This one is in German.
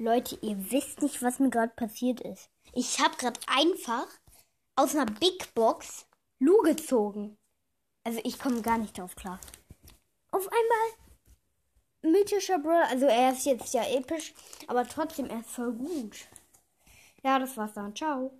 Leute, ihr wisst nicht, was mir gerade passiert ist. Ich habe gerade einfach aus einer Big Box Lu gezogen. Also ich komme gar nicht drauf klar. Auf einmal mythischer Brawler. Also er ist jetzt ja episch, aber trotzdem er ist voll gut. Ja, das war's dann. Ciao.